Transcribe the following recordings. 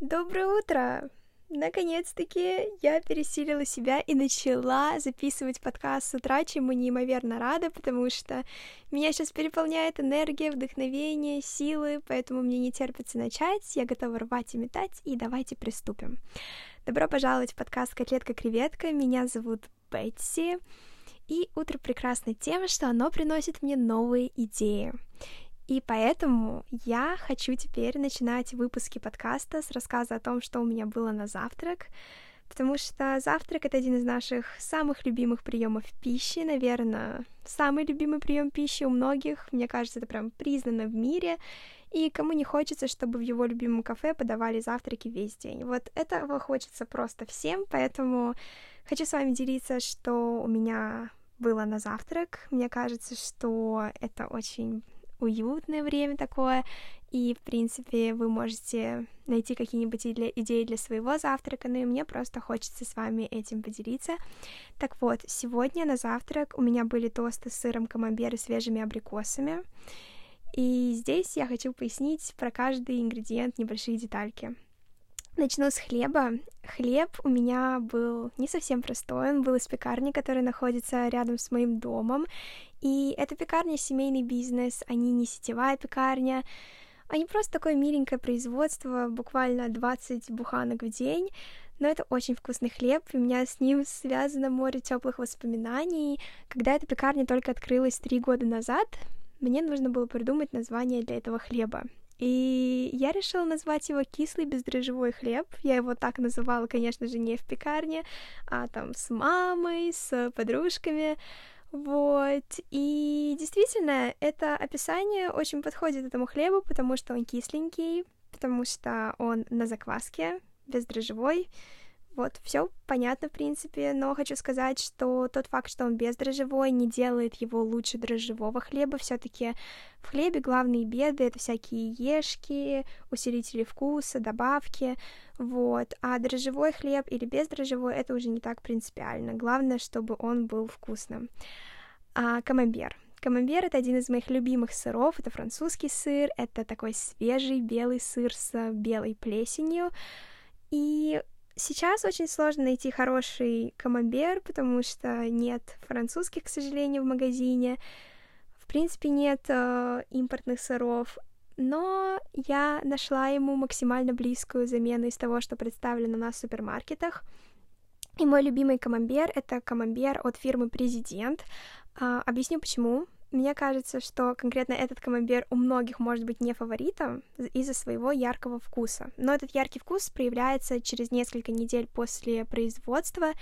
Доброе утро! Наконец-таки я пересилила себя и начала записывать подкаст с утра, чему неимоверно рада, потому что меня сейчас переполняет энергия, вдохновение, силы, поэтому мне не терпится начать, я готова рвать и метать, и давайте приступим. Добро пожаловать в подкаст «Котлетка-креветка», меня зовут Бетси, и утро прекрасно тем, что оно приносит мне новые идеи. И поэтому я хочу теперь начинать выпуски подкаста с рассказа о том, что у меня было на завтрак, потому что завтрак это один из наших самых любимых приемов пищи, наверное, самый любимый прием пищи у многих. Мне кажется, это прям признано в мире. И кому не хочется, чтобы в его любимом кафе подавали завтраки весь день. Вот этого хочется просто всем, поэтому хочу с вами делиться, что у меня было на завтрак. Мне кажется, что это очень уютное время такое, и, в принципе, вы можете найти какие-нибудь идеи для своего завтрака, но и мне просто хочется с вами этим поделиться. Так вот, сегодня на завтрак у меня были тосты с сыром камамбер и свежими абрикосами, и здесь я хочу пояснить про каждый ингредиент небольшие детальки. Начну с хлеба. Хлеб у меня был не совсем простой, он был из пекарни, которая находится рядом с моим домом, и эта пекарня — семейный бизнес, они не сетевая пекарня, они просто такое миленькое производство, буквально 20 буханок в день, но это очень вкусный хлеб, и у меня с ним связано море теплых воспоминаний. Когда эта пекарня только открылась три года назад, мне нужно было придумать название для этого хлеба. И я решила назвать его кислый бездрожжевой хлеб. Я его так называла, конечно же, не в пекарне, а там с мамой, с подружками. Вот, и действительно, это описание очень подходит этому хлебу, потому что он кисленький, потому что он на закваске, бездрожжевой, вот, все понятно, в принципе, но хочу сказать, что тот факт, что он бездрожжевой, не делает его лучше дрожжевого хлеба. все таки в хлебе главные беды — это всякие ешки, усилители вкуса, добавки, вот. А дрожжевой хлеб или бездрожжевой — это уже не так принципиально. Главное, чтобы он был вкусным. А камамбер — Камамбер — это один из моих любимых сыров, это французский сыр, это такой свежий белый сыр с белой плесенью, и Сейчас очень сложно найти хороший камамбер, потому что нет французских, к сожалению, в магазине. В принципе, нет э, импортных сыров, но я нашла ему максимально близкую замену из того, что представлено на супермаркетах. И мой любимый камамбер — это камамбер от фирмы «Президент». А, объясню почему. Мне кажется, что конкретно этот камамбер у многих может быть не фаворитом из-за своего яркого вкуса. Но этот яркий вкус проявляется через несколько недель после производства.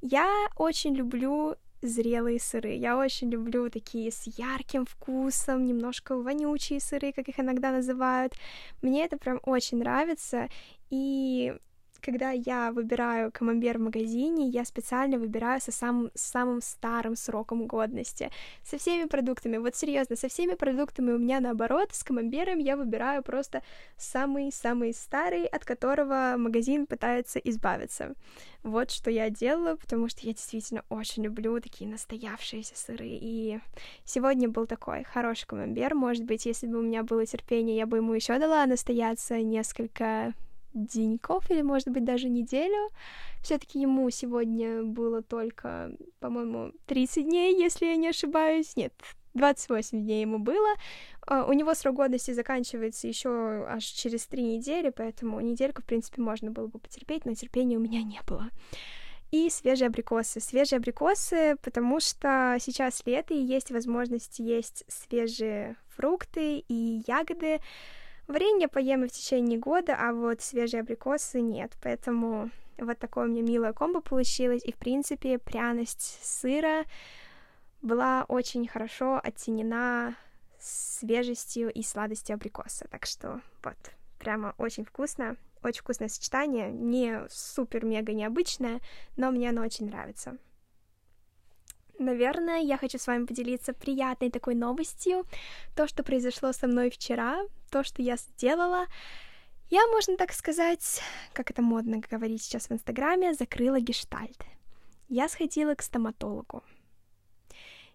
Я очень люблю зрелые сыры. Я очень люблю такие с ярким вкусом, немножко вонючие сыры, как их иногда называют. Мне это прям очень нравится. И когда я выбираю камамбер в магазине, я специально выбираю со самым, самым старым сроком годности. Со всеми продуктами, вот серьезно, со всеми продуктами у меня наоборот, с камамбером я выбираю просто самый-самый старый, от которого магазин пытается избавиться. Вот что я делаю, потому что я действительно очень люблю такие настоявшиеся сыры. И сегодня был такой хороший камамбер. Может быть, если бы у меня было терпение, я бы ему еще дала настояться несколько деньков или, может быть, даже неделю. Все-таки ему сегодня было только, по-моему, 30 дней, если я не ошибаюсь. Нет, 28 дней ему было. А, у него срок годности заканчивается еще аж через три недели, поэтому недельку, в принципе, можно было бы потерпеть, но терпения у меня не было. И свежие абрикосы. Свежие абрикосы, потому что сейчас лето, и есть возможность есть свежие фрукты и ягоды. Варенье поем и в течение года, а вот свежие абрикосы нет, поэтому вот такое у меня милое комбо получилось, и, в принципе, пряность сыра была очень хорошо оттенена свежестью и сладостью абрикоса, так что вот, прямо очень вкусно, очень вкусное сочетание, не супер-мега необычное, но мне оно очень нравится. Наверное, я хочу с вами поделиться приятной такой новостью. То, что произошло со мной вчера, то, что я сделала, я, можно так сказать, как это модно говорить сейчас в Инстаграме, закрыла гештальт. Я сходила к стоматологу.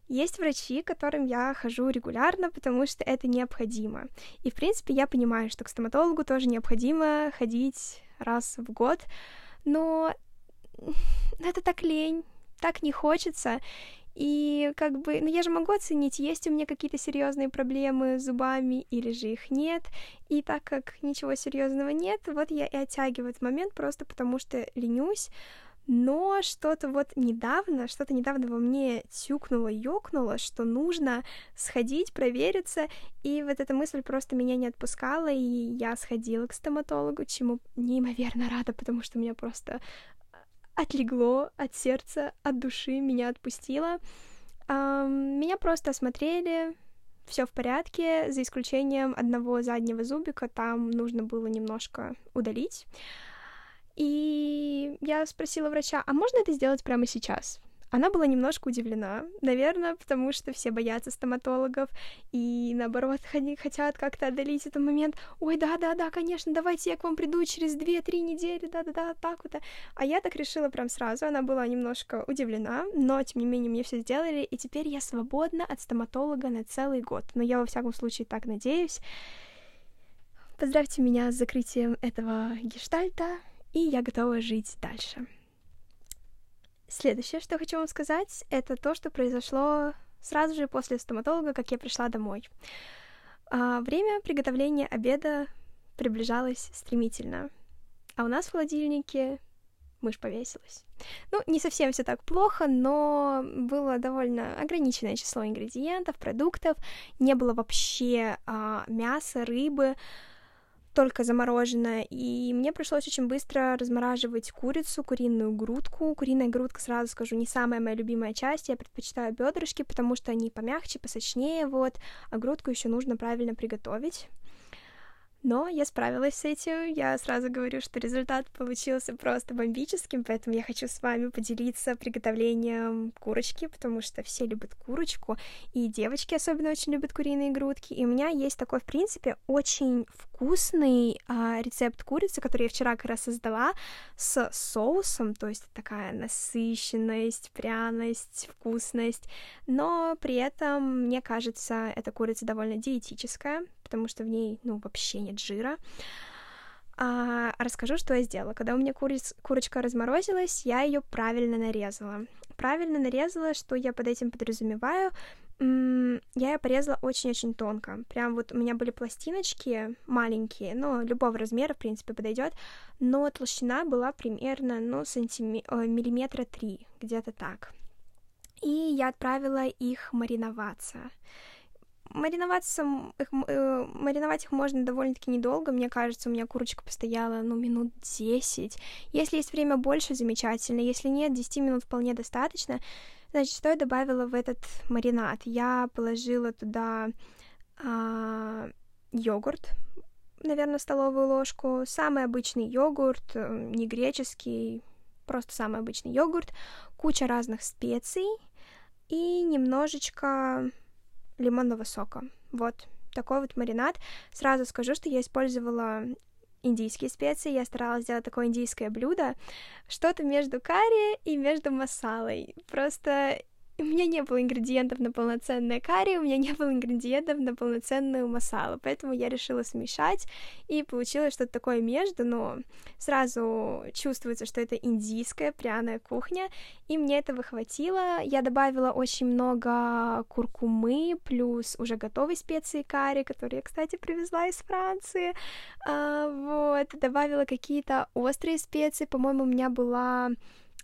Есть врачи, к которым я хожу регулярно, потому что это необходимо. И, в принципе, я понимаю, что к стоматологу тоже необходимо ходить раз в год, но это так лень, так не хочется. И как бы, ну я же могу оценить, есть у меня какие-то серьезные проблемы с зубами или же их нет. И так как ничего серьезного нет, вот я и оттягиваю этот момент просто потому что ленюсь. Но что-то вот недавно, что-то недавно во мне тюкнуло, ёкнуло, что нужно сходить, провериться, и вот эта мысль просто меня не отпускала, и я сходила к стоматологу, чему неимоверно рада, потому что меня просто отлегло от сердца, от души, меня отпустило. Меня просто осмотрели, все в порядке, за исключением одного заднего зубика, там нужно было немножко удалить. И я спросила врача, а можно это сделать прямо сейчас? Она была немножко удивлена, наверное, потому что все боятся стоматологов и, наоборот, хотят как-то отдалить этот момент. Ой, да-да-да, конечно, давайте я к вам приду через 2-3 недели, да-да-да, так вот. А я так решила прям сразу, она была немножко удивлена, но, тем не менее, мне все сделали, и теперь я свободна от стоматолога на целый год. Но я, во всяком случае, так надеюсь. Поздравьте меня с закрытием этого гештальта, и я готова жить дальше. Следующее, что хочу вам сказать, это то, что произошло сразу же после стоматолога, как я пришла домой. А, время приготовления обеда приближалось стремительно, а у нас в холодильнике мышь повесилась. Ну, не совсем все так плохо, но было довольно ограниченное число ингредиентов, продуктов, не было вообще а, мяса, рыбы, только замороженная, и мне пришлось очень быстро размораживать курицу, куриную грудку. Куриная грудка, сразу скажу, не самая моя любимая часть, я предпочитаю бедрышки, потому что они помягче, посочнее, вот, а грудку еще нужно правильно приготовить. Но я справилась с этим. Я сразу говорю, что результат получился просто бомбическим, поэтому я хочу с вами поделиться приготовлением курочки, потому что все любят курочку, и девочки особенно очень любят куриные грудки. И у меня есть такой, в принципе, очень вкусный а, рецепт курицы, который я вчера как раз создала с соусом, то есть такая насыщенность, пряность, вкусность. Но при этом, мне кажется, эта курица довольно диетическая, потому что в ней, ну, вообще нет жира. А, расскажу, что я сделала. Когда у меня куриц, курочка разморозилась, я ее правильно нарезала. Правильно нарезала, что я под этим подразумеваю. Я ее порезала очень-очень тонко. Прям вот у меня были пластиночки маленькие, но любого размера, в принципе, подойдет. Но толщина была примерно, ну, сантиме... миллиметра три, где-то так. И я отправила их мариноваться. Мариноваться, их, э, мариновать их можно довольно-таки недолго, мне кажется, у меня курочка постояла, ну, минут 10. Если есть время больше, замечательно, если нет, 10 минут вполне достаточно. Значит, что я добавила в этот маринад? Я положила туда а, йогурт, наверное, столовую ложку, самый обычный йогурт, э, не греческий, просто самый обычный йогурт, куча разных специй и немножечко лимонного сока. Вот такой вот маринад. Сразу скажу, что я использовала индийские специи. Я старалась сделать такое индийское блюдо. Что-то между карри и между масалой. Просто у меня не было ингредиентов на полноценное карри, у меня не было ингредиентов на полноценную масалу, поэтому я решила смешать, и получилось что-то такое между, но сразу чувствуется, что это индийская пряная кухня, и мне этого хватило. Я добавила очень много куркумы, плюс уже готовой специи карри, которые я, кстати, привезла из Франции, а, вот, добавила какие-то острые специи, по-моему, у меня была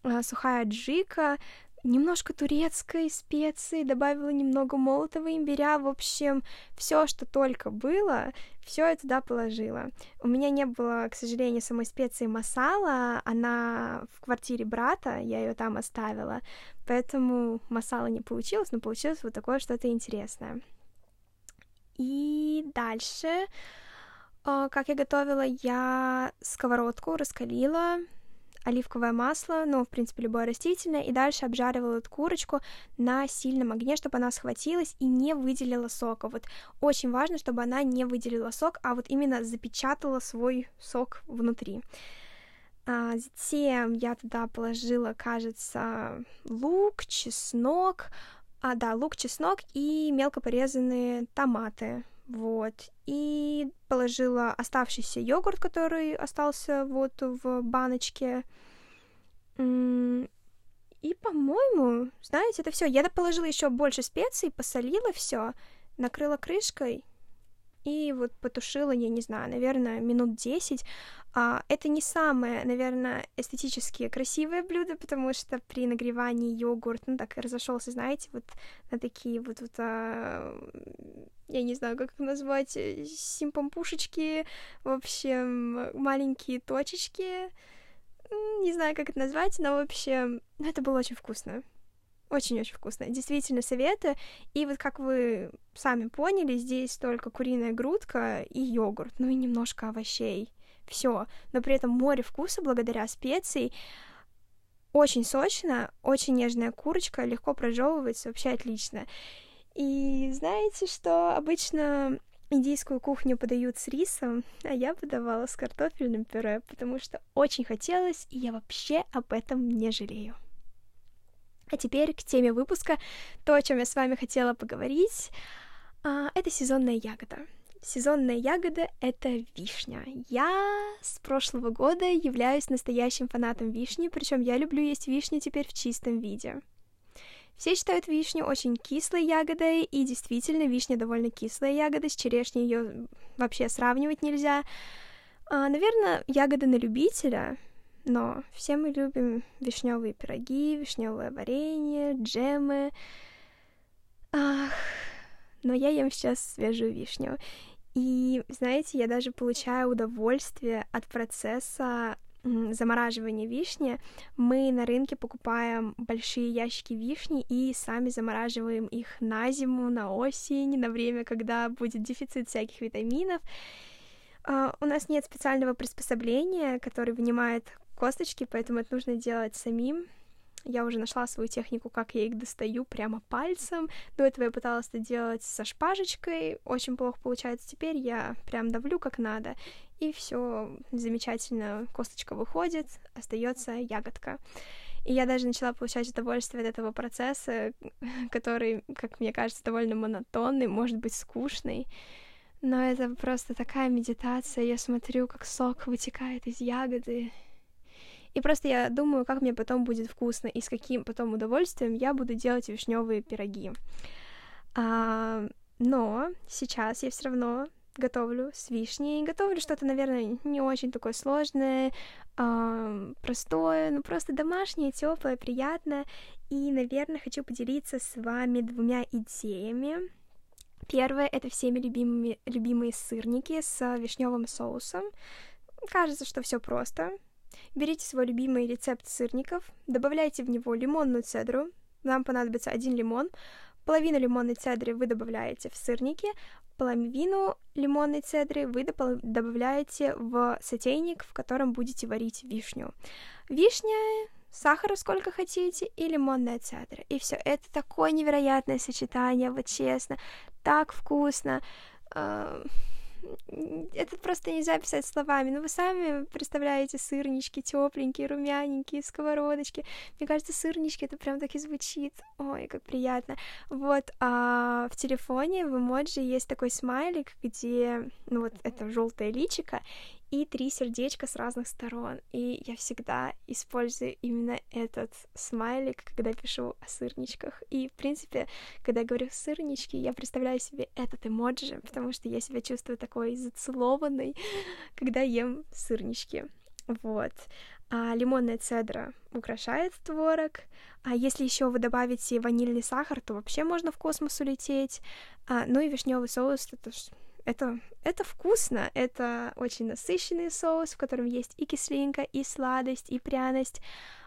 а, сухая джика, немножко турецкой специи, добавила немного молотого имбиря, в общем, все, что только было, все я туда положила. У меня не было, к сожалению, самой специи масала, она в квартире брата, я ее там оставила, поэтому масала не получилось, но получилось вот такое что-то интересное. И дальше, а, как я готовила, я сковородку раскалила, оливковое масло, ну, в принципе, любое растительное, и дальше обжаривала эту курочку на сильном огне, чтобы она схватилась и не выделила сока. Вот очень важно, чтобы она не выделила сок, а вот именно запечатала свой сок внутри. А, затем я туда положила, кажется, лук, чеснок, А, да, лук, чеснок и мелко порезанные томаты. Вот. И положила оставшийся йогурт, который остался вот в баночке. И, по-моему, знаете, это все. Я положила еще больше специй, посолила все, накрыла крышкой и вот потушила, я не знаю, наверное, минут 10. А, это не самое, наверное, эстетически красивое блюдо, потому что при нагревании йогурт, ну, так разошелся, знаете, вот на такие вот, вот а, я не знаю, как их назвать, э, симпампушечки, в общем, маленькие точечки, не знаю, как это назвать, но, в общем, ну, это было очень вкусно. Очень-очень вкусно. Действительно, советую. И вот как вы сами поняли, здесь только куриная грудка и йогурт, ну и немножко овощей. Все. Но при этом море вкуса благодаря специй. Очень сочно, очень нежная курочка, легко прожевывается, вообще отлично. И знаете, что обычно индийскую кухню подают с рисом, а я подавала с картофельным пюре, потому что очень хотелось, и я вообще об этом не жалею. А теперь к теме выпуска, то, о чем я с вами хотела поговорить, а, это сезонная ягода. Сезонная ягода — это вишня. Я с прошлого года являюсь настоящим фанатом вишни, причем я люблю есть вишню теперь в чистом виде. Все считают вишню очень кислой ягодой, и действительно, вишня довольно кислая ягода, с черешней ее вообще сравнивать нельзя. А, наверное, ягода на любителя, но все мы любим вишневые пироги, вишневое варенье, джемы. Ах, но я ем сейчас свежую вишню. И, знаете, я даже получаю удовольствие от процесса замораживания вишни. Мы на рынке покупаем большие ящики вишни и сами замораживаем их на зиму, на осень, на время, когда будет дефицит всяких витаминов. Uh, у нас нет специального приспособления, которое вынимает косточки, поэтому это нужно делать самим. Я уже нашла свою технику, как я их достаю прямо пальцем. До этого я пыталась это делать со шпажечкой, очень плохо получается. Теперь я прям давлю как надо, и все замечательно, косточка выходит, остается ягодка. И я даже начала получать удовольствие от этого процесса, который, как мне кажется, довольно монотонный, может быть, скучный. Но это просто такая медитация. Я смотрю, как сок вытекает из ягоды, и просто я думаю, как мне потом будет вкусно и с каким потом удовольствием я буду делать вишневые пироги. А, но сейчас я все равно готовлю с вишней. Готовлю что-то, наверное, не очень такое сложное, э, простое, но просто домашнее, теплое, приятное. И, наверное, хочу поделиться с вами двумя идеями. Первое это всеми любимыми, любимые сырники с вишневым соусом. Кажется, что все просто. Берите свой любимый рецепт сырников, добавляйте в него лимонную цедру, нам понадобится один лимон, половину лимонной цедры вы добавляете в сырники, половину лимонной цедры вы добавляете в сотейник, в котором будете варить вишню. Вишня, сахара сколько хотите и лимонная цедра. И все. Это такое невероятное сочетание, вот честно. Так вкусно это просто нельзя описать словами. Но вы сами представляете сырнички тепленькие, румяненькие, сковородочки. Мне кажется, сырнички это прям так и звучит. Ой, как приятно. Вот, а в телефоне в эмоджи есть такой смайлик, где, ну вот это желтое личико, и три сердечка с разных сторон. И я всегда использую именно этот смайлик, когда пишу о сырничках. И, в принципе, когда я говорю сырнички, я представляю себе этот эмоджи, потому что я себя чувствую такой зацелованной, когда ем сырнички. Вот. А лимонная цедра украшает творог. А если еще вы добавите ванильный сахар, то вообще можно в космос улететь. А, ну и вишневый соус это это, это вкусно, это очень насыщенный соус, в котором есть и кислинка, и сладость, и пряность.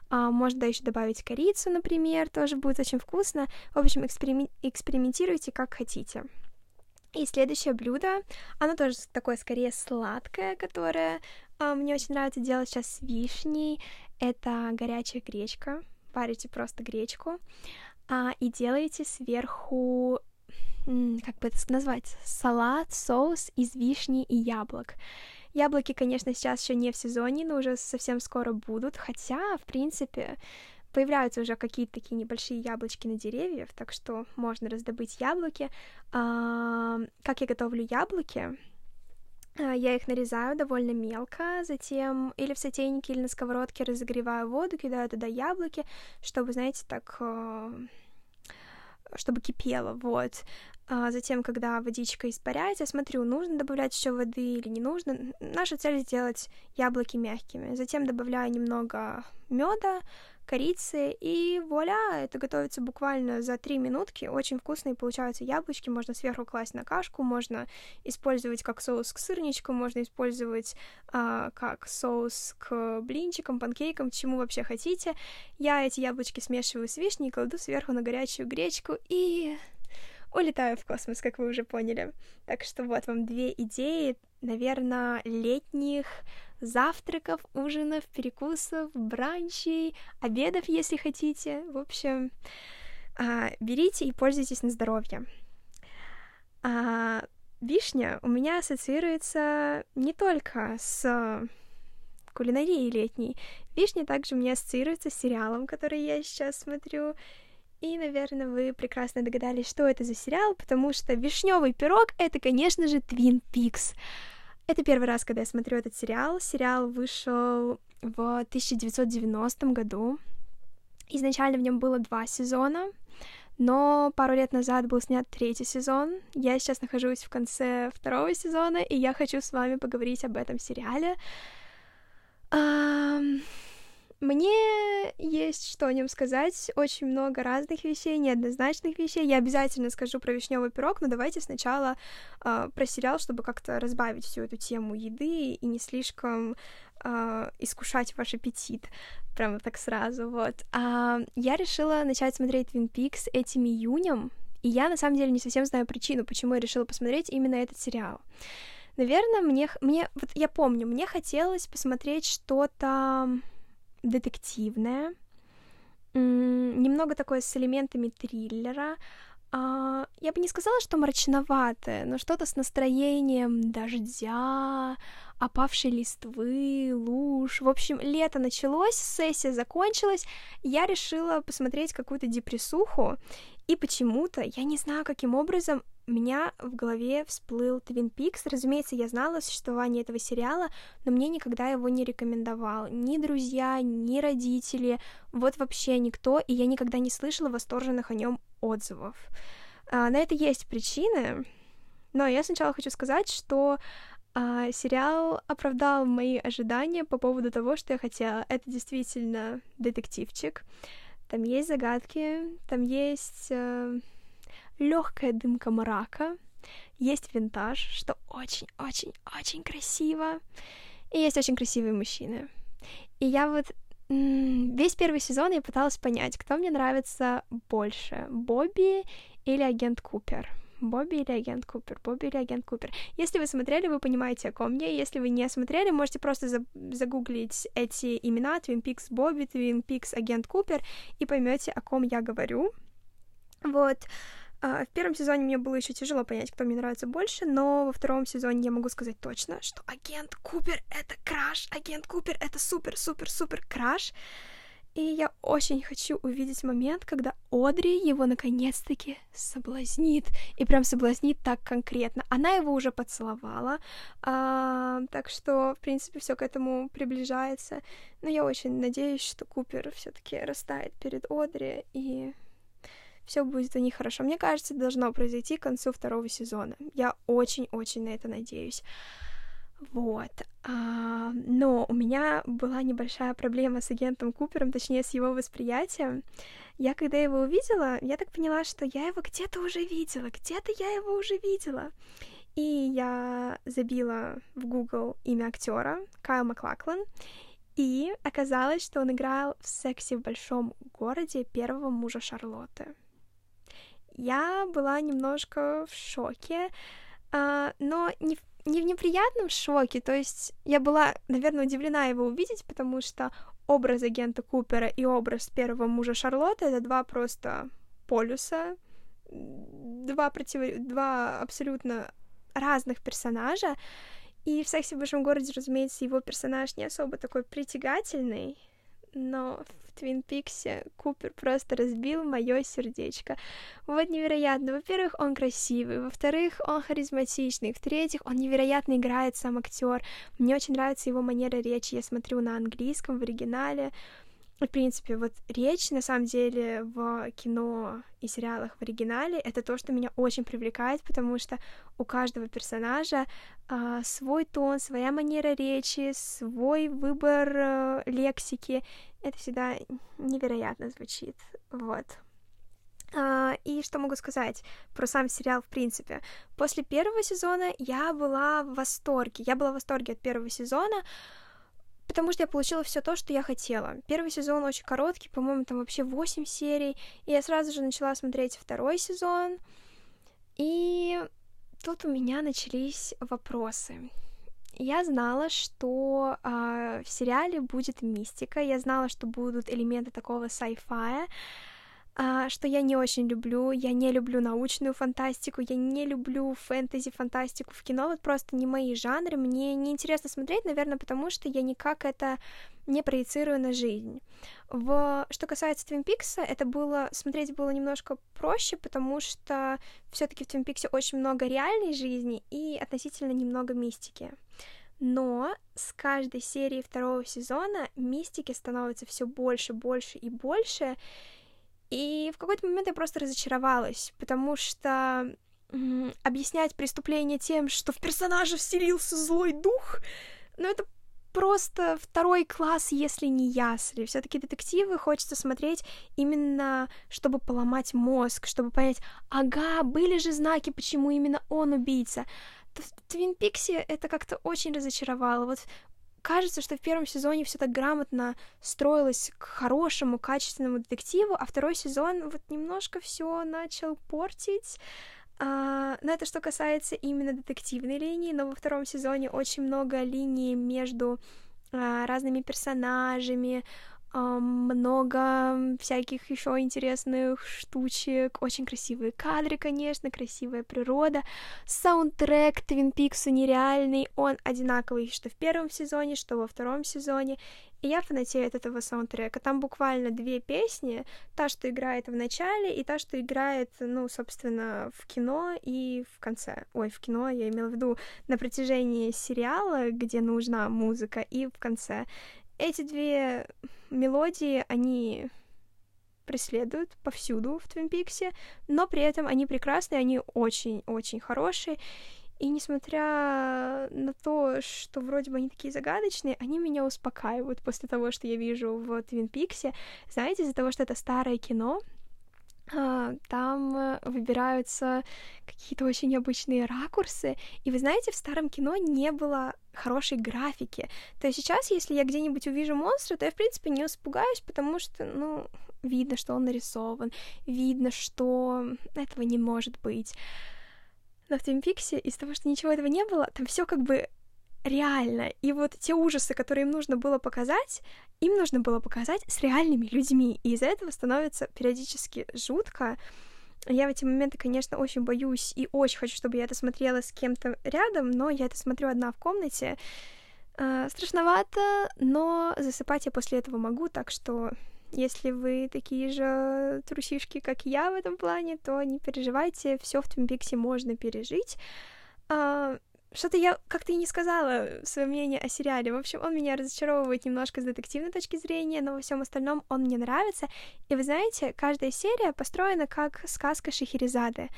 А, можно еще добавить корицу, например, тоже будет очень вкусно. В общем, эксперим... экспериментируйте как хотите. И следующее блюдо, оно тоже такое скорее сладкое, которое а, мне очень нравится делать сейчас с вишней. Это горячая гречка. Варите просто гречку а, и делаете сверху как бы это назвать, салат, соус из вишни и яблок. Яблоки, конечно, сейчас еще не в сезоне, но уже совсем скоро будут, хотя, в принципе, появляются уже какие-то такие небольшие яблочки на деревьях, так что можно раздобыть яблоки. А, как я готовлю яблоки? А, я их нарезаю довольно мелко, затем или в сотейнике, или на сковородке разогреваю воду, кидаю туда яблоки, чтобы, знаете, так а, чтобы кипело, вот. А затем, когда водичка испаряется, смотрю, нужно добавлять еще воды или не нужно. Наша цель сделать яблоки мягкими. Затем добавляю немного меда, корицы, и вуаля, это готовится буквально за три минутки. Очень вкусные получаются яблочки, можно сверху класть на кашку, можно использовать как соус к сырничку, можно использовать а, как соус к блинчикам, панкейкам, чему вообще хотите. Я эти яблочки смешиваю с вишней кладу сверху на горячую гречку, и улетаю в космос, как вы уже поняли. Так что вот вам две идеи, наверное, летних завтраков, ужинов, перекусов, бранчей, обедов, если хотите. В общем, а, берите и пользуйтесь на здоровье. А, вишня у меня ассоциируется не только с кулинарией летней. Вишня также у меня ассоциируется с сериалом, который я сейчас смотрю. И, наверное, вы прекрасно догадались, что это за сериал, потому что вишневый пирог это, конечно же, Twin Peaks. Это первый раз, когда я смотрю этот сериал. Сериал вышел в 1990 году. Изначально в нем было два сезона, но пару лет назад был снят третий сезон. Я сейчас нахожусь в конце второго сезона, и я хочу с вами поговорить об этом сериале. Мне есть что о нем сказать. Очень много разных вещей, неоднозначных вещей. Я обязательно скажу про вишневый пирог, но давайте сначала э, про сериал, чтобы как-то разбавить всю эту тему еды и не слишком э, искушать ваш аппетит. Прямо так сразу, вот. А, я решила начать смотреть Twin Peaks этим июнем, и я на самом деле не совсем знаю причину, почему я решила посмотреть именно этот сериал. Наверное, мне, мне, вот я помню, мне хотелось посмотреть что-то детективное, немного такое с элементами триллера. А, я бы не сказала, что мрачноватое, но что-то с настроением дождя, опавшей листвы, луж. В общем, лето началось, сессия закончилась, я решила посмотреть какую-то депрессуху, и почему-то, я не знаю, каким образом, у меня в голове всплыл Twin Peaks. Разумеется, я знала о существовании этого сериала, но мне никогда его не рекомендовал. Ни друзья, ни родители, вот вообще никто, и я никогда не слышала восторженных о нем отзывов. А, на это есть причины, но я сначала хочу сказать, что а, сериал оправдал мои ожидания по поводу того, что я хотела. Это действительно детективчик. Там есть загадки, там есть э, легкая дымка мрака, есть винтаж, что очень-очень-очень красиво, и есть очень красивые мужчины. И я вот весь первый сезон я пыталась понять, кто мне нравится больше, Бобби или агент Купер. Бобби или агент Купер, Бобби или агент Купер. Если вы смотрели, вы понимаете, о ком я. Если вы не смотрели, можете просто за- загуглить эти имена Twin Peaks Бобби, Twin Peaks агент Купер, и поймете, о ком я говорю. Вот. Uh, в первом сезоне мне было еще тяжело понять, кто мне нравится больше, но во втором сезоне я могу сказать точно, что агент Купер это краш, агент Купер это супер-супер-супер краш. И я очень хочу увидеть момент, когда Одри его наконец-таки соблазнит. И прям соблазнит так конкретно. Она его уже поцеловала. А, так что, в принципе, все к этому приближается. Но я очень надеюсь, что Купер все-таки растает перед Одри и все будет у них хорошо. Мне кажется, должно произойти к концу второго сезона. Я очень-очень на это надеюсь. Вот. А, но у меня была небольшая проблема с агентом Купером, точнее, с его восприятием. Я, когда его увидела, я так поняла, что я его где-то уже видела, где-то я его уже видела. И я забила в Google имя актера Кайл Маклаклан, и оказалось, что он играл в «Сексе в большом городе» первого мужа Шарлотты. Я была немножко в шоке, а, но не в не в неприятном шоке, то есть я была, наверное, удивлена его увидеть, потому что образ агента Купера и образ первого мужа Шарлотты — это два просто полюса, два, против... два абсолютно разных персонажа, и в «Сексе в большом городе», разумеется, его персонаж не особо такой притягательный, но в Твин Пиксе Купер просто разбил мое сердечко. Вот невероятно. Во-первых, он красивый, во-вторых, он харизматичный, в-третьих, он невероятно играет сам актер. Мне очень нравится его манера речи. Я смотрю на английском в оригинале в принципе, вот речь, на самом деле, в кино и сериалах в оригинале, это то, что меня очень привлекает, потому что у каждого персонажа э, свой тон, своя манера речи, свой выбор э, лексики. Это всегда невероятно звучит, вот. Uh, и что могу сказать про сам сериал в принципе? После первого сезона я была в восторге. Я была в восторге от первого сезона. Uh, потому что я получила все то, что я хотела. Первый сезон очень короткий, по-моему, там вообще 8 серий, и я сразу же начала смотреть второй сезон, и тут у меня начались вопросы. Я знала, что э, в сериале будет мистика, я знала, что будут элементы такого sci-fi, что я не очень люблю. Я не люблю научную фантастику, я не люблю фэнтези-фантастику в кино, вот просто не мои жанры. Мне неинтересно смотреть, наверное, потому что я никак это не проецирую на жизнь. В... Что касается Твин Пикса, это было... Смотреть было немножко проще, потому что все таки в Твин Пиксе очень много реальной жизни и относительно немного мистики. Но с каждой серии второго сезона мистики становится все больше, больше и больше, и в какой-то момент я просто разочаровалась, потому что объяснять преступление тем, что в персонаже вселился злой дух, ну это просто второй класс, если не ясли. Все-таки детективы хочется смотреть именно, чтобы поломать мозг, чтобы понять, ага, были же знаки, почему именно он убийца. В Твин Пиксе это как-то очень разочаровало. Вот кажется, что в первом сезоне все так грамотно строилось к хорошему, качественному детективу, а второй сезон вот немножко все начал портить. Uh, но это что касается именно детективной линии, но во втором сезоне очень много линий между uh, разными персонажами, много всяких еще интересных штучек, очень красивые кадры, конечно, красивая природа, саундтрек Твин Пиксу нереальный, он одинаковый что в первом сезоне, что во втором сезоне, и я фанатею от этого саундтрека. Там буквально две песни, та, что играет в начале, и та, что играет, ну, собственно, в кино и в конце. Ой, в кино я имела в виду на протяжении сериала, где нужна музыка, и в конце эти две мелодии, они преследуют повсюду в Твин Пиксе, но при этом они прекрасные, они очень-очень хорошие. И несмотря на то, что вроде бы они такие загадочные, они меня успокаивают после того, что я вижу в Твин Пиксе. Знаете, из-за того, что это старое кино, а, там выбираются какие-то очень необычные ракурсы. И вы знаете, в старом кино не было хорошей графики. То сейчас, если я где-нибудь увижу монстра, то я, в принципе, не испугаюсь, потому что, ну, видно, что он нарисован, видно, что этого не может быть. Но в Твин Пиксе из-за того, что ничего этого не было, там все как бы реально. И вот те ужасы, которые им нужно было показать, им нужно было показать с реальными людьми. И из-за этого становится периодически жутко. Я в эти моменты, конечно, очень боюсь и очень хочу, чтобы я это смотрела с кем-то рядом, но я это смотрю одна в комнате. Э, страшновато, но засыпать я после этого могу, так что если вы такие же трусишки, как я в этом плане, то не переживайте, все в Твин Пиксе можно пережить. Что-то я как-то и не сказала свое мнение о сериале. В общем, он меня разочаровывает немножко с детективной точки зрения, но во всем остальном он мне нравится. И вы знаете, каждая серия построена как сказка Шахерезады.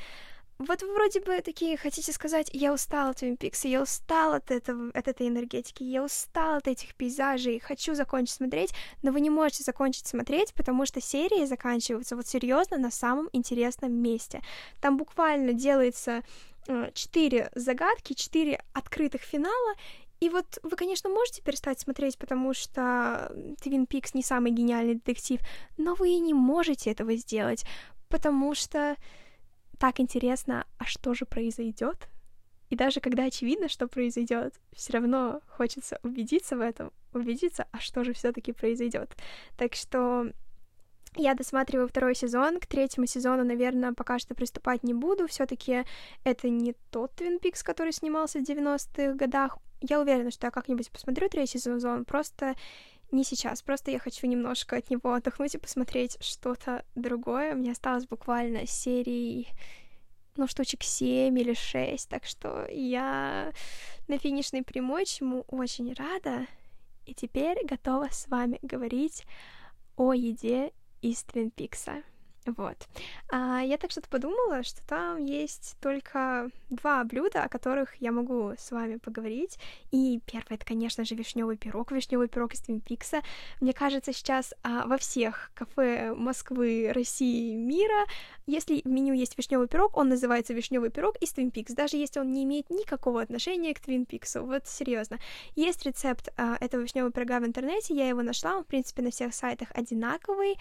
Вот вы вроде бы такие хотите сказать, я устала от Twin Peaks, я устала от, этого, от этой энергетики, я устала от этих пейзажей, хочу закончить смотреть, но вы не можете закончить смотреть, потому что серии заканчиваются вот серьезно на самом интересном месте. Там буквально делается четыре загадки, четыре открытых финала, и вот вы, конечно, можете перестать смотреть, потому что Твин Пикс не самый гениальный детектив, но вы и не можете этого сделать, потому что так интересно, а что же произойдет? И даже когда очевидно, что произойдет, все равно хочется убедиться в этом, убедиться, а что же все-таки произойдет. Так что я досматриваю второй сезон, к третьему сезону, наверное, пока что приступать не буду. все таки это не тот Твин Пикс, который снимался в 90-х годах. Я уверена, что я как-нибудь посмотрю третий сезон, просто не сейчас, просто я хочу немножко от него отдохнуть и посмотреть что-то другое. Мне осталось буквально серий, ну, штучек 7 или 6, так что я на финишной прямой, чему очень рада. И теперь готова с вами говорить о еде из Твин Пикса. Вот. А я так что-то подумала, что там есть только два блюда, о которых я могу с вами поговорить. И первое, это, конечно же, вишневый пирог, вишневый пирог из Твин Пикса. Мне кажется, сейчас а, во всех кафе Москвы, России, мира, если в меню есть вишневый пирог, он называется вишневый пирог из Твин Пикс, даже если он не имеет никакого отношения к Твин Пиксу. Вот серьезно. Есть рецепт а, этого вишневого пирога в интернете, я его нашла, он, в принципе, на всех сайтах одинаковый.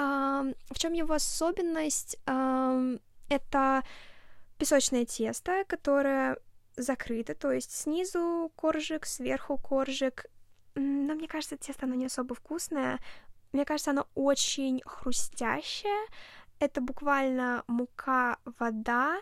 В чем его особенность? Это песочное тесто, которое закрыто, то есть снизу коржик, сверху коржик. Но мне кажется, тесто, оно не особо вкусное. Мне кажется, оно очень хрустящее. Это буквально мука, вода,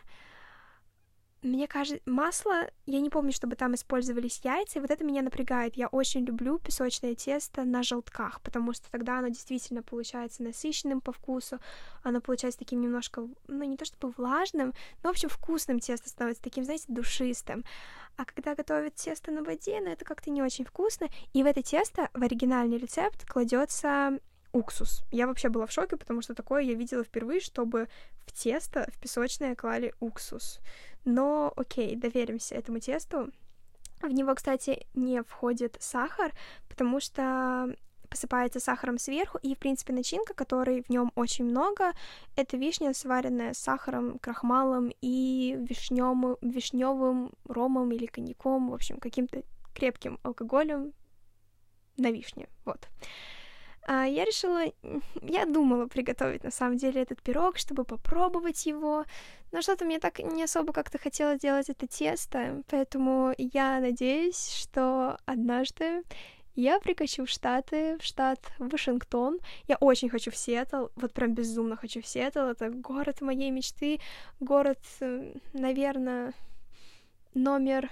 мне кажется, масло, я не помню, чтобы там использовались яйца, и вот это меня напрягает. Я очень люблю песочное тесто на желтках, потому что тогда оно действительно получается насыщенным по вкусу, оно получается таким немножко, ну, не то чтобы влажным, но, в общем, вкусным тесто становится таким, знаете, душистым. А когда готовят тесто на воде, ну, это как-то не очень вкусно, и в это тесто, в оригинальный рецепт, кладется уксус. Я вообще была в шоке, потому что такое я видела впервые, чтобы в тесто, в песочное клали уксус. Но окей, доверимся этому тесту. В него, кстати, не входит сахар, потому что посыпается сахаром сверху, и, в принципе, начинка, которой в нем очень много, это вишня, сваренная с сахаром, крахмалом и вишневым, вишневым ромом или коньяком, в общем, каким-то крепким алкоголем на вишне, вот. А я решила, я думала приготовить на самом деле этот пирог, чтобы попробовать его, но что-то мне так не особо как-то хотелось делать это тесто, поэтому я надеюсь, что однажды я прикачу в Штаты, в штат Вашингтон. Я очень хочу в Сиэтл, вот прям безумно хочу в Сиэтл. Это город моей мечты, город, э, наверное, номер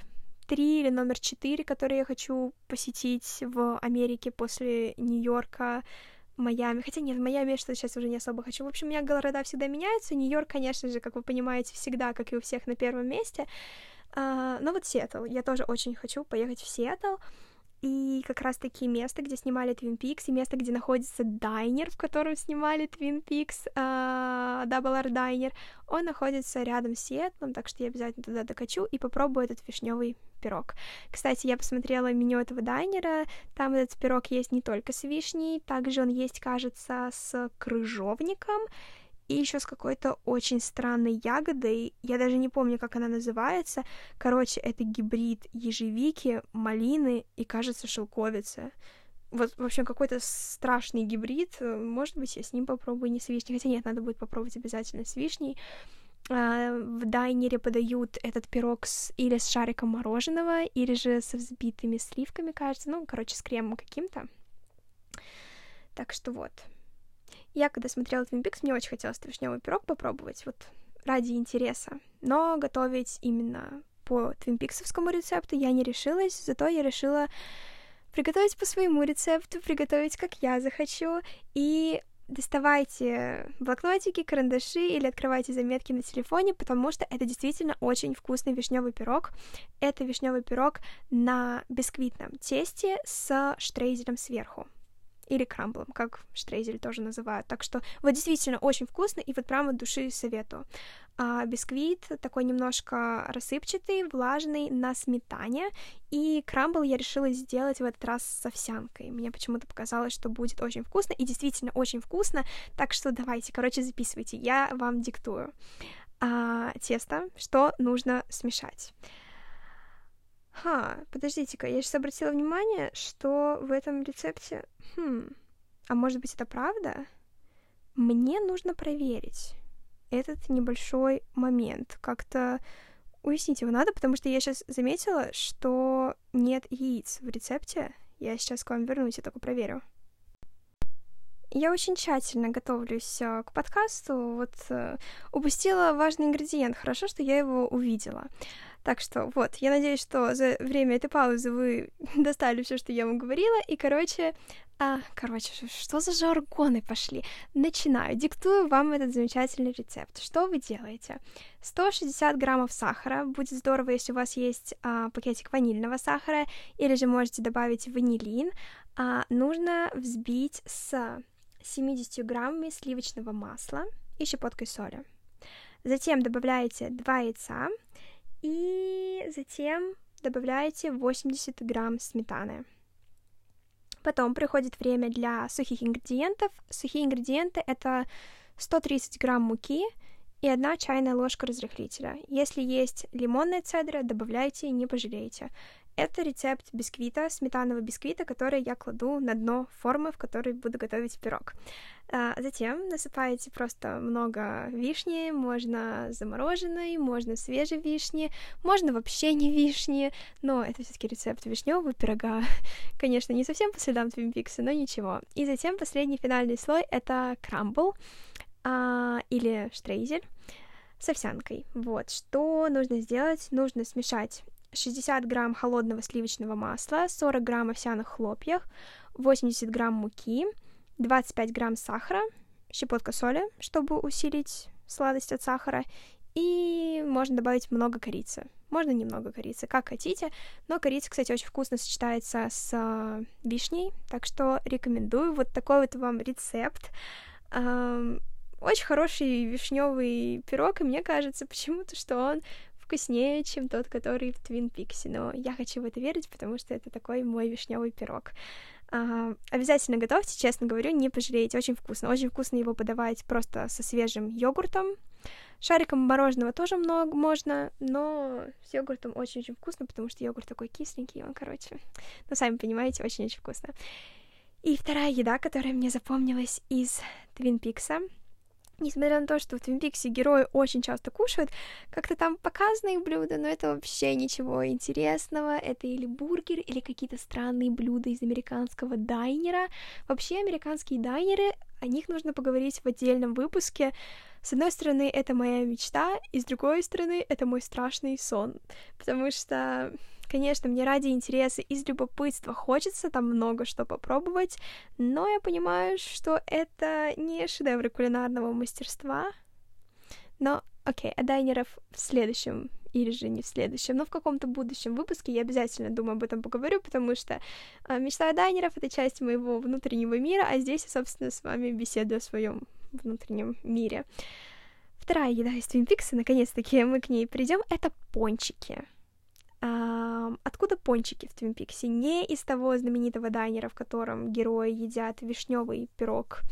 три или номер четыре, который я хочу посетить в Америке после Нью-Йорка, Майами. Хотя нет, в Майами я что сейчас уже не особо хочу. В общем, у меня города всегда меняются. Нью-Йорк, конечно же, как вы понимаете, всегда, как и у всех, на первом месте. Uh, но вот Сиэтл. Я тоже очень хочу поехать в Сиэтл и как раз-таки место, где снимали Twin Peaks, и место, где находится дайнер, в котором снимали Peaks, uh, Double R Diner, он находится рядом с Сиэтлом, так что я обязательно туда докачу и попробую этот вишневый пирог. Кстати, я посмотрела меню этого дайнера, там этот пирог есть не только с вишней, также он есть, кажется, с крыжовником, и еще с какой-то очень странной ягодой. Я даже не помню, как она называется. Короче, это гибрид ежевики, малины и, кажется, шелковицы. Вот, в общем, какой-то страшный гибрид. Может быть, я с ним попробую не с вишней. Хотя нет, надо будет попробовать обязательно с вишней. А, в дайнере подают этот пирог с, или с шариком мороженого, или же со взбитыми сливками, кажется. Ну, короче, с кремом каким-то. Так что вот. Я, когда смотрела Twin Peaks, мне очень хотелось вишневый пирог попробовать, вот ради интереса. Но готовить именно по Peaksовскому рецепту я не решилась, зато я решила приготовить по своему рецепту, приготовить как я захочу, и доставайте блокнотики, карандаши или открывайте заметки на телефоне, потому что это действительно очень вкусный вишневый пирог. Это вишневый пирог на бисквитном тесте с штрейзелем сверху или крамблом, как штрейзель тоже называют. Так что вот действительно очень вкусно, и вот прямо души советую. А, бисквит такой немножко рассыпчатый, влажный, на сметане, и крамбл я решила сделать в этот раз с овсянкой. Мне почему-то показалось, что будет очень вкусно, и действительно очень вкусно, так что давайте, короче, записывайте, я вам диктую. А, тесто, что нужно смешать. Ха, подождите-ка, я сейчас обратила внимание, что в этом рецепте... Хм, а может быть это правда? Мне нужно проверить этот небольшой момент. Как-то уяснить его надо, потому что я сейчас заметила, что нет яиц в рецепте. Я сейчас к вам вернусь и только проверю. Я очень тщательно готовлюсь э, к подкасту, вот э, упустила важный ингредиент. Хорошо, что я его увидела. Так что вот, я надеюсь, что за время этой паузы вы достали все, что я вам говорила. И, короче, А, короче, что за жаргоны пошли? Начинаю. Диктую вам этот замечательный рецепт. Что вы делаете? 160 граммов сахара. Будет здорово, если у вас есть а, пакетик ванильного сахара, или же можете добавить ванилин. А, нужно взбить с 70 граммами сливочного масла и щепоткой соли. Затем добавляете 2 яйца и затем добавляете 80 грамм сметаны. Потом приходит время для сухих ингредиентов. Сухие ингредиенты — это 130 грамм муки и одна чайная ложка разрыхлителя. Если есть лимонная цедра, добавляйте, не пожалеете. Это рецепт бисквита, сметанного бисквита, который я кладу на дно формы, в которой буду готовить пирог. А затем насыпаете просто много вишни, можно замороженной, можно свежей вишни, можно вообще не вишни, но это все-таки рецепт вишневого пирога. Конечно, не совсем по следам Твин Пикса, но ничего. И затем последний финальный слой — это крамбл а, или штрейзель с овсянкой. Вот, что нужно сделать? Нужно смешать 60 грамм холодного сливочного масла, 40 грамм овсяных хлопьев, 80 грамм муки, 25 грамм сахара, щепотка соли, чтобы усилить сладость от сахара, и можно добавить много корицы. Можно немного корицы, как хотите, но корица, кстати, очень вкусно сочетается с э, вишней, так что рекомендую. Вот такой вот вам рецепт. Эм, очень хороший вишневый пирог, и мне кажется почему-то, что он вкуснее, чем тот, который в Твин Пиксе, но я хочу в это верить, потому что это такой мой вишневый пирог. А, обязательно готовьте, честно говорю, не пожалеете, очень вкусно. Очень вкусно его подавать просто со свежим йогуртом. Шариком мороженого тоже много можно, но с йогуртом очень-очень вкусно, потому что йогурт такой кисленький, он, короче, ну, сами понимаете, очень-очень вкусно. И вторая еда, которая мне запомнилась из Твин Пикса — Несмотря на то, что в Твин Пиксе герои очень часто кушают, как-то там показаны их блюда, но это вообще ничего интересного. Это или бургер, или какие-то странные блюда из американского дайнера. Вообще, американские дайнеры, о них нужно поговорить в отдельном выпуске. С одной стороны, это моя мечта, и с другой стороны, это мой страшный сон. Потому что Конечно, мне ради интереса, из любопытства хочется там много что попробовать, но я понимаю, что это не шедевры кулинарного мастерства. Но, окей, о дайнеров в следующем или же не в следующем, но в каком-то будущем выпуске я обязательно, думаю, об этом поговорю, потому что э, мечта о дайнеров — это часть моего внутреннего мира, а здесь я, собственно, с вами беседую о своем внутреннем мире. Вторая еда из Твин Пикса, наконец-таки мы к ней придем, это пончики. Откуда пончики в Твин Пиксе? Не из того знаменитого дайнера, в котором герои едят вишневый пирог.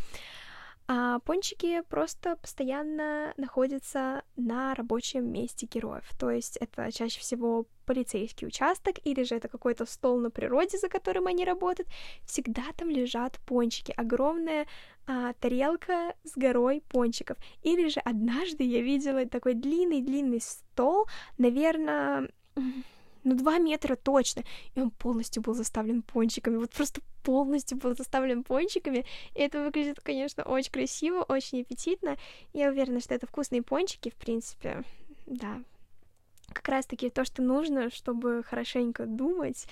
А пончики просто постоянно находятся на рабочем месте героев. То есть это чаще всего полицейский участок или же это какой-то стол на природе, за которым они работают. Всегда там лежат пончики. Огромная а, тарелка с горой пончиков. Или же однажды я видела такой длинный-длинный стол, наверное, ну, два метра точно, и он полностью был заставлен пончиками, вот просто полностью был заставлен пончиками, и это выглядит, конечно, очень красиво, очень аппетитно, я уверена, что это вкусные пончики, в принципе, да, как раз-таки то, что нужно, чтобы хорошенько думать,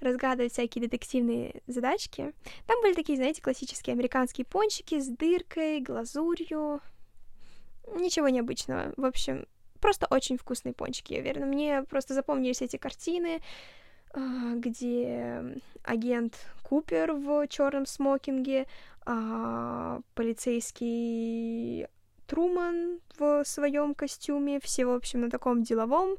разгадывать всякие детективные задачки. Там были такие, знаете, классические американские пончики с дыркой, глазурью. Ничего необычного. В общем, просто очень вкусные пончики, я уверена. Мне просто запомнились эти картины, а, где агент Купер в черном смокинге, а, полицейский Труман в своем костюме, все, в общем, на таком деловом,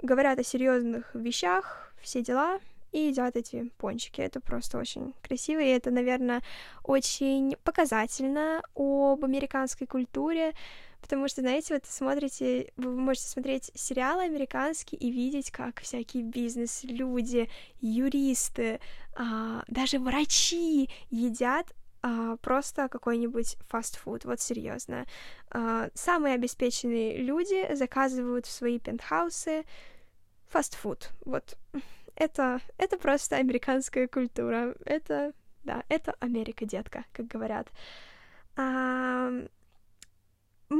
говорят о серьезных вещах, все дела, и едят эти пончики. Это просто очень красиво, и это, наверное, очень показательно об американской культуре, Потому что, знаете, вот смотрите, вы можете смотреть сериалы американские и видеть, как всякие бизнес-люди, юристы, а, даже врачи едят а, просто какой-нибудь фастфуд, вот серьезно. А, самые обеспеченные люди заказывают в свои пентхаусы фастфуд. Вот это, это просто американская культура. Это, да, это Америка, детка, как говорят. А,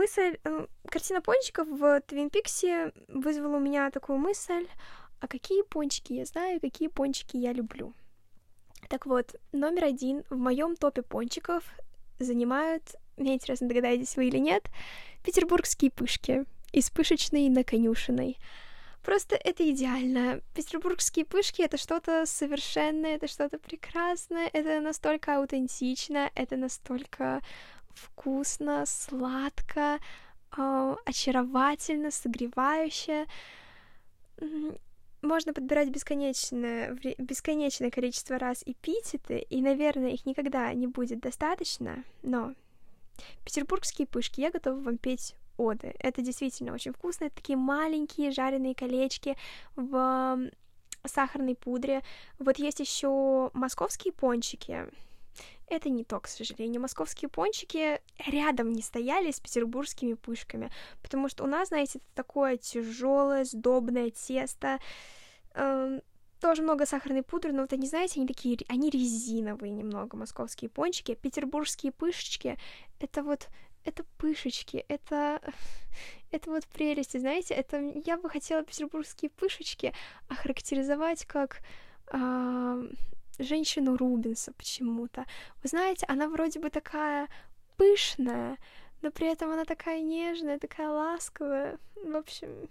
мысль, э, картина пончиков в Твин Пиксе вызвала у меня такую мысль, а какие пончики я знаю, какие пончики я люблю. Так вот, номер один в моем топе пончиков занимают, мне интересно, догадаетесь вы или нет, петербургские пышки из пышечной на конюшиной. Просто это идеально. Петербургские пышки — это что-то совершенное, это что-то прекрасное, это настолько аутентично, это настолько вкусно, сладко, э, очаровательно, согревающе. Можно подбирать бесконечное, бесконечное количество раз эпитеты, и, наверное, их никогда не будет достаточно, но петербургские пышки я готова вам петь оды. Это действительно очень вкусно. Это такие маленькие жареные колечки в сахарной пудре. Вот есть еще московские пончики. Это не то, к сожалению. Московские пончики рядом не стояли с петербургскими пышками, потому что у нас, знаете, это такое тяжелое, сдобное тесто, эм, тоже много сахарной пудры, но вот они, знаете, они такие, они резиновые немного, московские пончики. Петербургские пышечки, это вот это пышечки, это, это вот прелести, знаете, это я бы хотела петербургские пышечки охарактеризовать как э, женщину Рубинса почему-то. Вы знаете, она вроде бы такая пышная, но при этом она такая нежная, такая ласковая. В общем,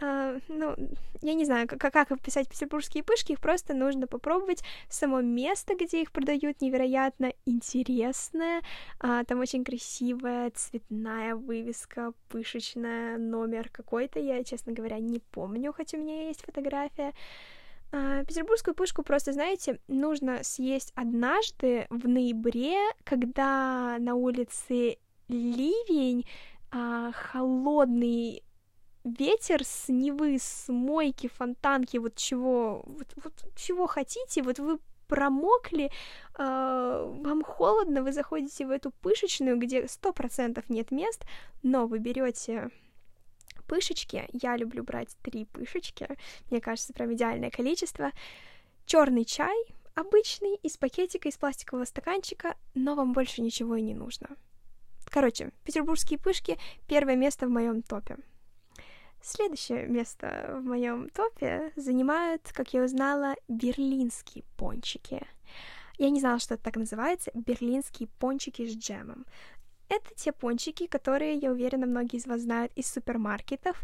Uh, ну, я не знаю, как, как описать петербургские пышки, их просто нужно попробовать. Само место, где их продают, невероятно интересное. Uh, там очень красивая цветная вывеска, пышечная, номер какой-то. Я, честно говоря, не помню, хотя у меня есть фотография. Петербургскую пышку просто, знаете, нужно съесть однажды в ноябре, когда на улице ливень, холодный ветер с Невы, с мойки, фонтанки, вот чего, вот, вот чего хотите, вот вы промокли, э, вам холодно, вы заходите в эту пышечную, где сто процентов нет мест, но вы берете пышечки, я люблю брать три пышечки, мне кажется, прям идеальное количество, черный чай, обычный, из пакетика, из пластикового стаканчика, но вам больше ничего и не нужно. Короче, петербургские пышки — первое место в моем топе. Следующее место в моем топе занимают, как я узнала, берлинские пончики. Я не знала, что это так называется, берлинские пончики с джемом. Это те пончики, которые, я уверена, многие из вас знают из супермаркетов.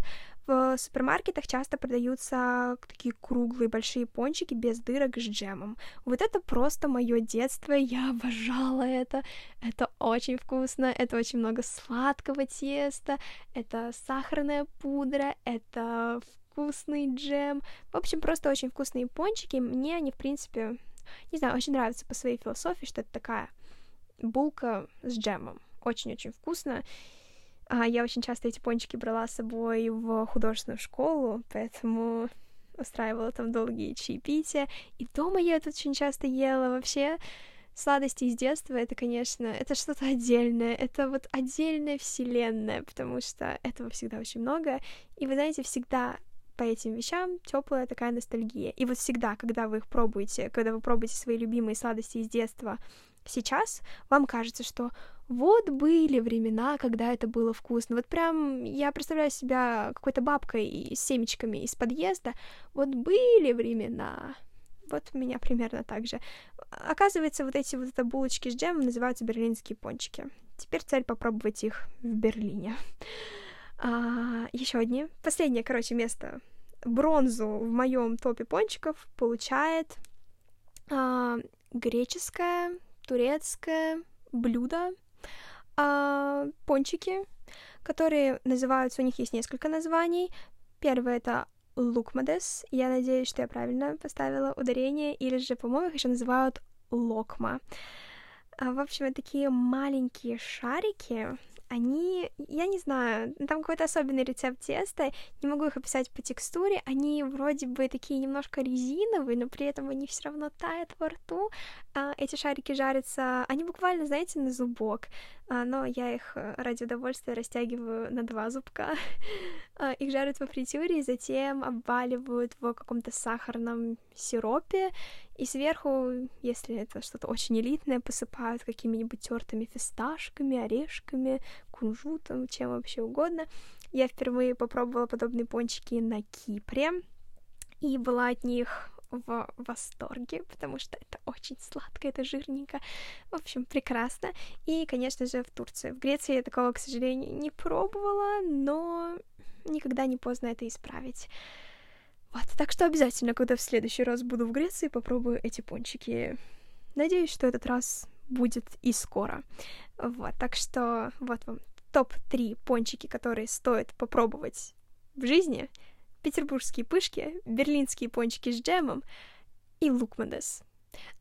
В супермаркетах часто продаются такие круглые большие пончики без дырок с джемом. Вот это просто мое детство, я обожала это. Это очень вкусно, это очень много сладкого теста, это сахарная пудра, это вкусный джем. В общем, просто очень вкусные пончики. Мне они, в принципе, не знаю, очень нравятся по своей философии, что это такая булка с джемом очень-очень вкусно. А я очень часто эти пончики брала с собой в художественную школу, поэтому устраивала там долгие чаепития. И дома я это очень часто ела. Вообще, сладости из детства это, конечно, это что-то отдельное, это вот отдельная вселенная, потому что этого всегда очень много. И вы знаете, всегда по этим вещам теплая такая ностальгия. И вот всегда, когда вы их пробуете, когда вы пробуете свои любимые сладости из детства, сейчас вам кажется, что вот были времена, когда это было вкусно. Вот прям я представляю себя какой-то бабкой с семечками из подъезда. Вот были времена. Вот у меня примерно так же. Оказывается, вот эти вот это булочки с джемом называются берлинские пончики. Теперь цель попробовать их в Берлине. А, еще одни. Последнее, короче, место. Бронзу в моем топе пончиков получает а, греческое турецкое блюдо, а, пончики, которые называются, у них есть несколько названий. Первое это лукмадес. Я надеюсь, что я правильно поставила ударение, или же, по-моему, их еще называют локма. А, в общем, это такие маленькие шарики, они, я не знаю, там какой-то особенный рецепт теста, не могу их описать по текстуре, они вроде бы такие немножко резиновые, но при этом они все равно тают во рту. А, эти шарики жарятся, они буквально, знаете, на зубок, а, но я их э, ради удовольствия растягиваю на два зубка. а, их жарят во фритюре и затем обваливают в каком-то сахарном сиропе, и сверху, если это что-то очень элитное, посыпают какими-нибудь тертыми фисташками, орешками, кунжутом, чем вообще угодно. Я впервые попробовала подобные пончики на Кипре, и была от них в восторге, потому что это очень сладко, это жирненько. В общем, прекрасно. И, конечно же, в Турции. В Греции я такого, к сожалению, не пробовала, но никогда не поздно это исправить. Вот, так что обязательно, когда в следующий раз буду в Греции, попробую эти пончики. Надеюсь, что этот раз будет и скоро. Вот, так что вот вам топ-3 пончики, которые стоит попробовать в жизни. Петербургские пышки, берлинские пончики с джемом и лукмадес.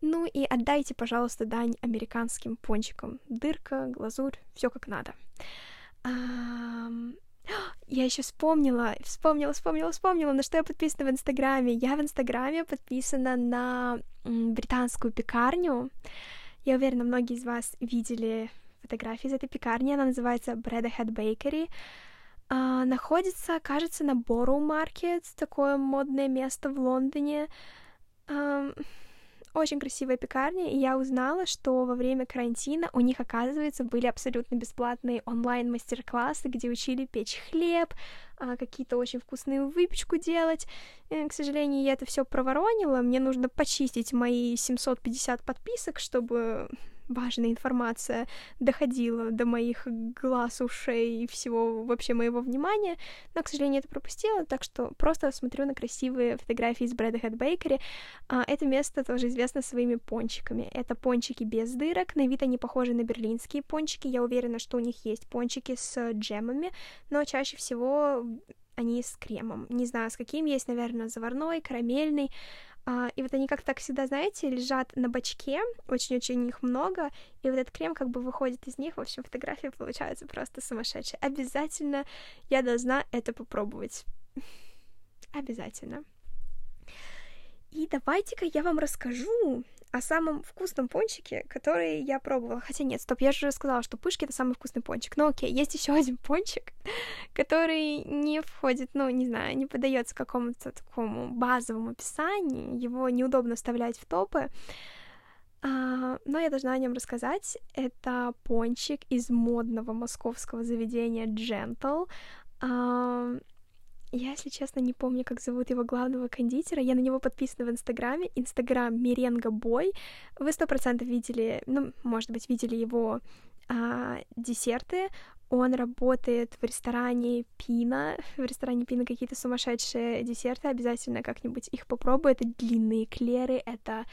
Ну и отдайте, пожалуйста, дань американским пончикам. Дырка, глазурь, все как надо. Я еще вспомнила, вспомнила, вспомнила, вспомнила, на что я подписана в Инстаграме. Я в Инстаграме подписана на британскую пекарню. Я уверена, многие из вас видели фотографии из этой пекарни. Она называется Bread Ahead Bakery. А, находится, кажется, на Borough Market, такое модное место в Лондоне. А, очень красивая пекарня, и я узнала, что во время карантина у них, оказывается, были абсолютно бесплатные онлайн-мастер-классы, где учили печь хлеб, а, какие-то очень вкусную выпечку делать. И, к сожалению, я это все проворонила. Мне нужно почистить мои 750 подписок, чтобы важная информация доходила до моих глаз, ушей и всего вообще моего внимания, но, к сожалению, это пропустила, так что просто смотрю на красивые фотографии из Bread Head Bakery. А, это место тоже известно своими пончиками. Это пончики без дырок, на вид они похожи на берлинские пончики, я уверена, что у них есть пончики с джемами, но чаще всего они с кремом. Не знаю, с каким есть, наверное, заварной, карамельный, и вот они как-то так всегда, знаете, лежат на бачке, очень-очень их много, и вот этот крем как бы выходит из них, в общем, фотография получается просто сумасшедшая. Обязательно я должна это попробовать. Обязательно. И давайте-ка я вам расскажу о самом вкусном пончике, который я пробовала. Хотя нет, стоп, я же уже сказала, что пышки это самый вкусный пончик. Но окей, есть еще один пончик, который не входит, ну, не знаю, не подается какому-то такому базовому описанию. Его неудобно вставлять в топы. А, но я должна о нем рассказать. Это пончик из модного московского заведения Gentle. А, я, если честно, не помню, как зовут его главного кондитера. Я на него подписана в Инстаграме. Инстаграм Меренга Бой. Вы сто процентов видели, ну, может быть, видели его а, десерты. Он работает в ресторане Пина. В ресторане Пина какие-то сумасшедшие десерты. Обязательно как-нибудь их попробую. Это длинные эклеры, это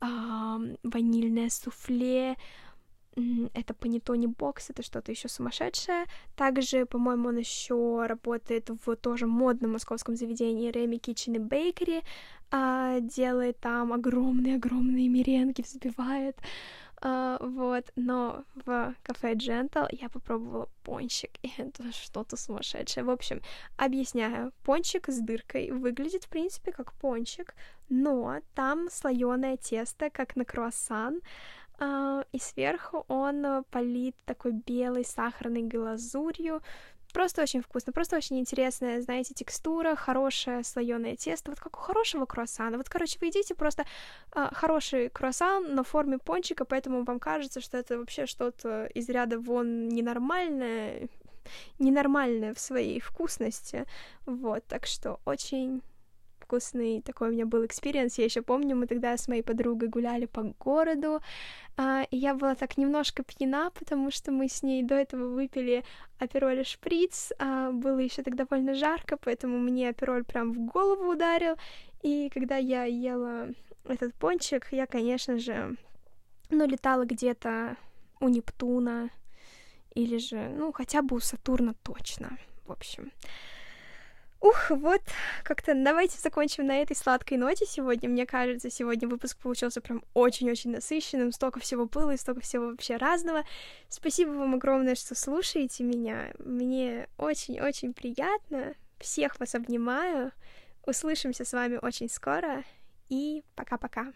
а, ванильное суфле, это панетони бокс, это что-то еще сумасшедшее. Также, по-моему, он еще работает в тоже модном московском заведении Реми Kitchen и Bakery, а, делает там огромные-огромные меренги, взбивает. Uh, вот, но в кафе Gentle я попробовала пончик, и это что-то сумасшедшее. В общем, объясняю, пончик с дыркой выглядит, в принципе, как пончик, но там слоеное тесто, как на круассан, а, и сверху он э, полит такой белой сахарной глазурью. Просто очень вкусно, просто очень интересная, знаете, текстура, хорошее слоеное тесто, вот как у хорошего круассана. Вот, короче, вы едите просто а, хороший круассан на форме пончика, поэтому вам кажется, что это вообще что-то из ряда вон ненормальное, ненормальное в своей вкусности. Вот, так что очень вкусный такой у меня был experience. Я еще помню, мы тогда с моей подругой гуляли по городу, а, и я была так немножко пьяна, потому что мы с ней до этого выпили апероль шприц, а, было еще так довольно жарко, поэтому мне апероль прям в голову ударил, и когда я ела этот пончик, я, конечно же, ну, летала где-то у Нептуна, или же, ну, хотя бы у Сатурна точно, в общем. Ух, вот, как-то давайте закончим на этой сладкой ноте сегодня. Мне кажется, сегодня выпуск получился прям очень-очень насыщенным, столько всего было и столько всего вообще разного. Спасибо вам огромное, что слушаете меня. Мне очень-очень приятно. Всех вас обнимаю. Услышимся с вами очень скоро. И пока-пока.